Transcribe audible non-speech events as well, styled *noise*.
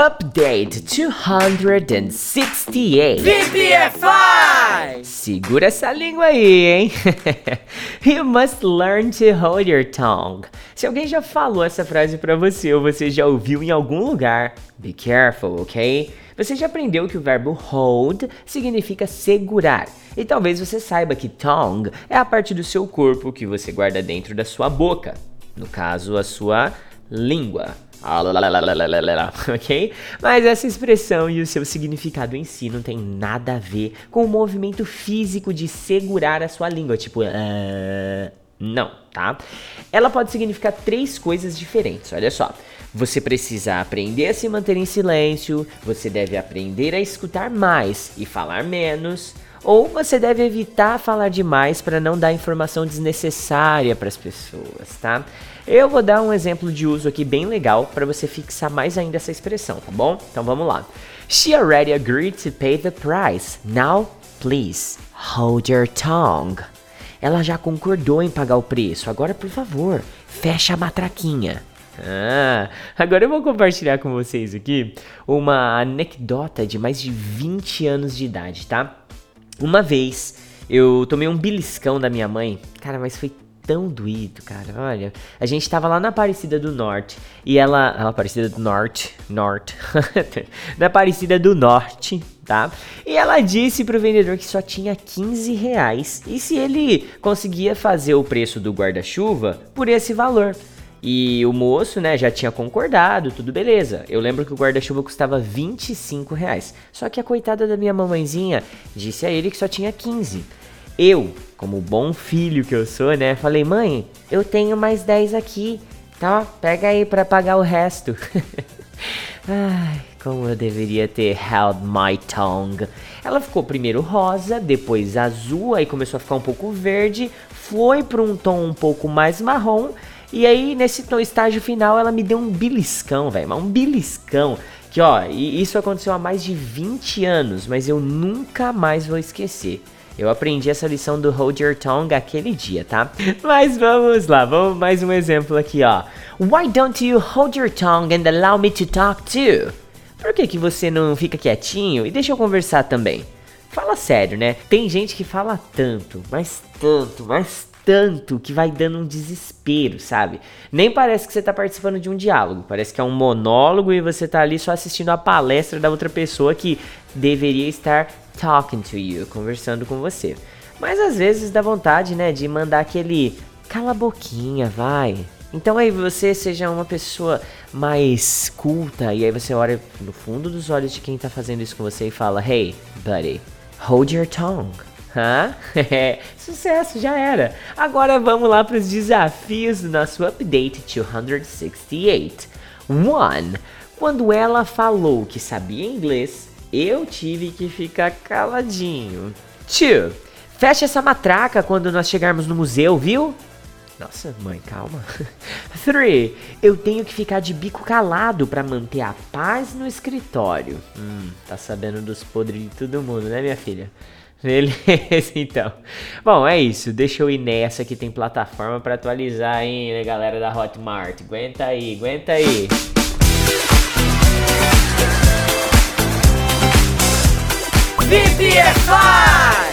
Update 268. VPFI! Segura essa língua aí, hein? *laughs* you must learn to hold your tongue. Se alguém já falou essa frase pra você ou você já ouviu em algum lugar, be careful, ok? Você já aprendeu que o verbo hold significa segurar. E talvez você saiba que tongue é a parte do seu corpo que você guarda dentro da sua boca. No caso, a sua língua. Ok? Mas essa expressão e o seu significado em si não tem nada a ver com o movimento físico de segurar a sua língua, tipo, uh, não, tá? Ela pode significar três coisas diferentes, olha só. Você precisa aprender a se manter em silêncio, você deve aprender a escutar mais e falar menos, ou você deve evitar falar demais para não dar informação desnecessária para as pessoas, tá? Eu vou dar um exemplo de uso aqui bem legal para você fixar mais ainda essa expressão, tá bom? Então vamos lá. She already agreed to pay the price. Now, please, hold your tongue. Ela já concordou em pagar o preço. Agora, por favor, fecha a matraquinha. Ah, agora eu vou compartilhar com vocês aqui uma anedota de mais de 20 anos de idade, tá? Uma vez eu tomei um beliscão da minha mãe, cara, mas foi tão doído, cara. Olha, a gente tava lá na Aparecida do Norte e ela. Na Aparecida do Norte. Norte. *laughs* na Aparecida do Norte, tá? E ela disse pro vendedor que só tinha 15 reais e se ele conseguia fazer o preço do guarda-chuva por esse valor. E o moço, né, já tinha concordado, tudo beleza. Eu lembro que o guarda-chuva custava 25 reais. Só que a coitada da minha mamãezinha disse a ele que só tinha 15. Eu, como bom filho que eu sou, né, falei, mãe, eu tenho mais 10 aqui, tá? Pega aí para pagar o resto. *laughs* Ai, como eu deveria ter held my tongue. Ela ficou primeiro rosa, depois azul, aí começou a ficar um pouco verde, foi para um tom um pouco mais marrom e aí, nesse estágio final, ela me deu um beliscão, velho. Um beliscão. Que, ó, isso aconteceu há mais de 20 anos, mas eu nunca mais vou esquecer. Eu aprendi essa lição do Hold Your Tongue aquele dia, tá? *laughs* Mas vamos lá, vamos mais um exemplo aqui, ó. Why don't you hold your tongue and allow me to talk too? Por que, que você não fica quietinho e deixa eu conversar também? Fala sério, né? Tem gente que fala tanto, mas tanto, mas tanto que vai dando um desespero, sabe? Nem parece que você tá participando de um diálogo, parece que é um monólogo e você tá ali só assistindo a palestra da outra pessoa que deveria estar talking to you, conversando com você. Mas às vezes dá vontade, né, de mandar aquele cala a boquinha, vai. Então aí você seja uma pessoa mais culta e aí você olha no fundo dos olhos de quem tá fazendo isso com você e fala: "Hey, buddy, hold your tongue." Hã? *laughs* Sucesso, já era. Agora vamos lá para os desafios do nosso update 268. 1. Quando ela falou que sabia inglês, eu tive que ficar caladinho. 2. Fecha essa matraca quando nós chegarmos no museu, viu? Nossa, mãe, calma. *laughs* 3. Eu tenho que ficar de bico calado para manter a paz no escritório. Hum, tá sabendo dos podres de todo mundo, né, minha filha? Beleza, *laughs* então. Bom, é isso. Deixa eu ir nessa que tem plataforma para atualizar, hein, né, galera da Hotmart. Aguenta aí, aguenta aí. VPFI!